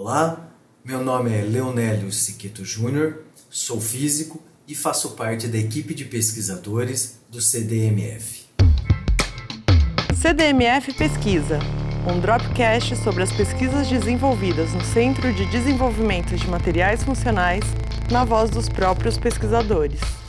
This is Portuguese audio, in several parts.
Olá, meu nome é Leonélio Siqueto Júnior, sou físico e faço parte da equipe de pesquisadores do CDMF. CDMF Pesquisa, um dropcast sobre as pesquisas desenvolvidas no Centro de Desenvolvimento de Materiais Funcionais, na voz dos próprios pesquisadores.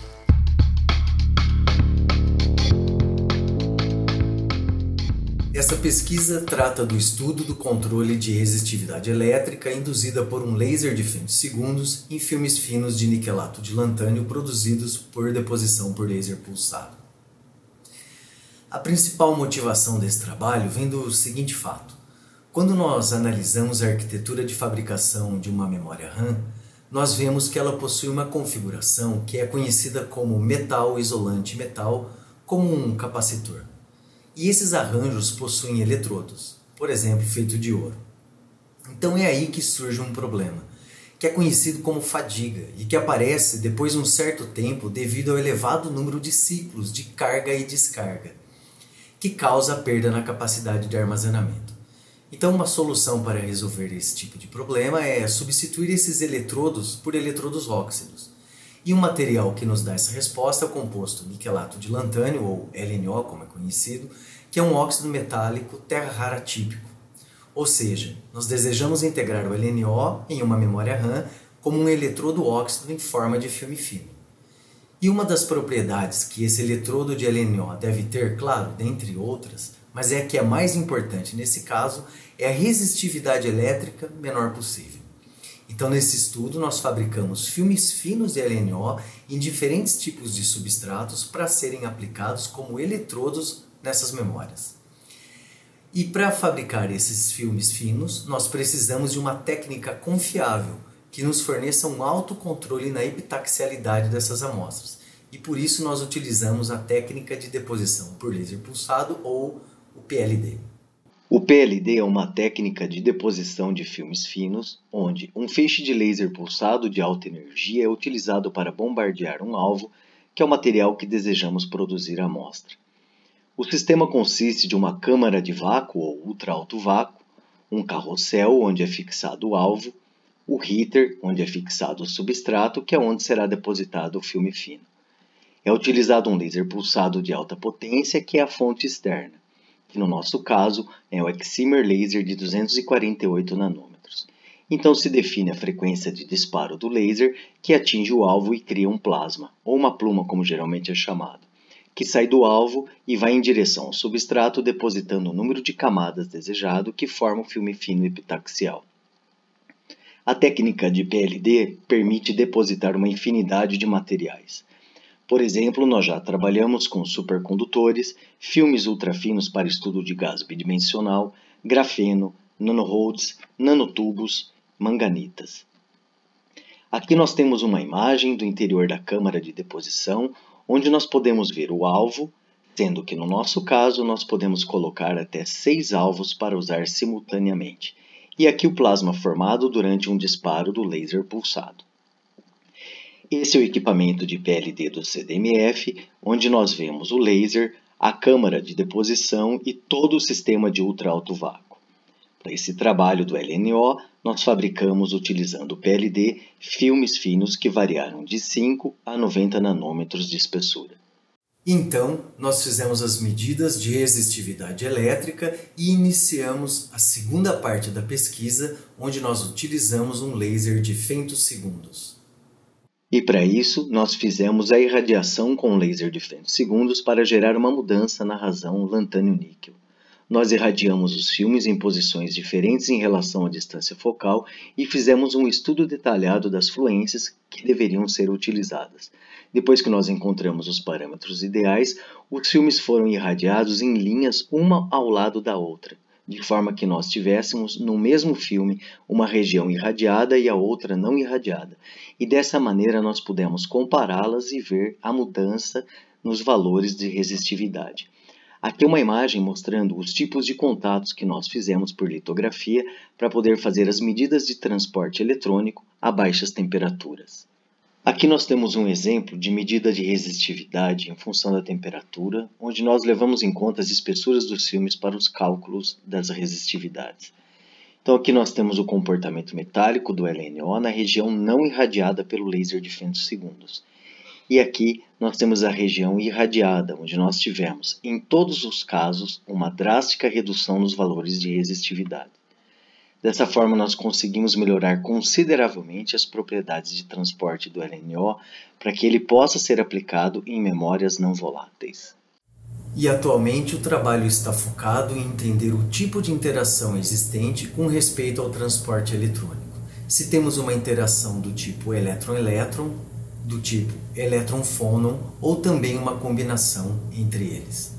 Essa pesquisa trata do estudo do controle de resistividade elétrica induzida por um laser de segundos em filmes finos de niquelato de lantânio produzidos por deposição por laser pulsado. A principal motivação desse trabalho vem do seguinte fato: quando nós analisamos a arquitetura de fabricação de uma memória RAM, nós vemos que ela possui uma configuração que é conhecida como metal isolante metal, como um capacitor. E esses arranjos possuem eletrodos, por exemplo, feito de ouro. Então é aí que surge um problema, que é conhecido como fadiga e que aparece depois de um certo tempo devido ao elevado número de ciclos de carga e descarga, que causa perda na capacidade de armazenamento. Então, uma solução para resolver esse tipo de problema é substituir esses eletrodos por eletrodos óxidos. E um material que nos dá essa resposta é o composto niquelato de lantânio, ou LNO, como é conhecido, que é um óxido metálico terra rara típico. Ou seja, nós desejamos integrar o LNO em uma memória RAM como um eletrodo óxido em forma de filme fino. E uma das propriedades que esse eletrodo de LNO deve ter, claro, dentre outras, mas é a que é mais importante nesse caso, é a resistividade elétrica menor possível. Então, nesse estudo, nós fabricamos filmes finos de LNO em diferentes tipos de substratos para serem aplicados como eletrodos nessas memórias. E para fabricar esses filmes finos, nós precisamos de uma técnica confiável que nos forneça um alto controle na epitaxialidade dessas amostras. E por isso nós utilizamos a técnica de deposição por laser pulsado ou o PLD. O PLD é uma técnica de deposição de filmes finos, onde um feixe de laser pulsado de alta energia é utilizado para bombardear um alvo, que é o material que desejamos produzir a amostra. O sistema consiste de uma câmara de vácuo ou ultra alto vácuo, um carrossel onde é fixado o alvo, o heater onde é fixado o substrato, que é onde será depositado o filme fino. É utilizado um laser pulsado de alta potência, que é a fonte externa que no nosso caso é o Excimer Laser de 248 nanômetros. Então se define a frequência de disparo do laser que atinge o alvo e cria um plasma, ou uma pluma como geralmente é chamado, que sai do alvo e vai em direção ao substrato depositando o número de camadas desejado que forma o filme fino epitaxial. A técnica de PLD permite depositar uma infinidade de materiais, por exemplo, nós já trabalhamos com supercondutores, filmes ultrafinos para estudo de gás bidimensional, grafeno, nanorods, nanotubos, manganitas. Aqui nós temos uma imagem do interior da câmara de deposição, onde nós podemos ver o alvo, sendo que no nosso caso nós podemos colocar até seis alvos para usar simultaneamente, e aqui o plasma formado durante um disparo do laser pulsado. Esse é o equipamento de PLD do CDMF, onde nós vemos o laser, a câmara de deposição e todo o sistema de ultra alto vácuo. Para esse trabalho do LNO, nós fabricamos utilizando PLD filmes finos que variaram de 5 a 90 nanômetros de espessura. Então, nós fizemos as medidas de resistividade elétrica e iniciamos a segunda parte da pesquisa, onde nós utilizamos um laser de femtosegundos. E para isso, nós fizemos a irradiação com laser de segundos para gerar uma mudança na razão lantânio-níquel. Nós irradiamos os filmes em posições diferentes em relação à distância focal e fizemos um estudo detalhado das fluências que deveriam ser utilizadas. Depois que nós encontramos os parâmetros ideais, os filmes foram irradiados em linhas uma ao lado da outra de forma que nós tivéssemos no mesmo filme uma região irradiada e a outra não irradiada. E dessa maneira nós pudemos compará-las e ver a mudança nos valores de resistividade. Aqui uma imagem mostrando os tipos de contatos que nós fizemos por litografia para poder fazer as medidas de transporte eletrônico a baixas temperaturas. Aqui nós temos um exemplo de medida de resistividade em função da temperatura, onde nós levamos em conta as espessuras dos filmes para os cálculos das resistividades. Então aqui nós temos o comportamento metálico do LNO na região não irradiada pelo laser de femtosegundos. E aqui nós temos a região irradiada, onde nós tivemos, em todos os casos, uma drástica redução nos valores de resistividade. Dessa forma, nós conseguimos melhorar consideravelmente as propriedades de transporte do LNO para que ele possa ser aplicado em memórias não voláteis. E atualmente o trabalho está focado em entender o tipo de interação existente com respeito ao transporte eletrônico. Se temos uma interação do tipo elétron-elétron, do tipo elétron-fônon ou também uma combinação entre eles.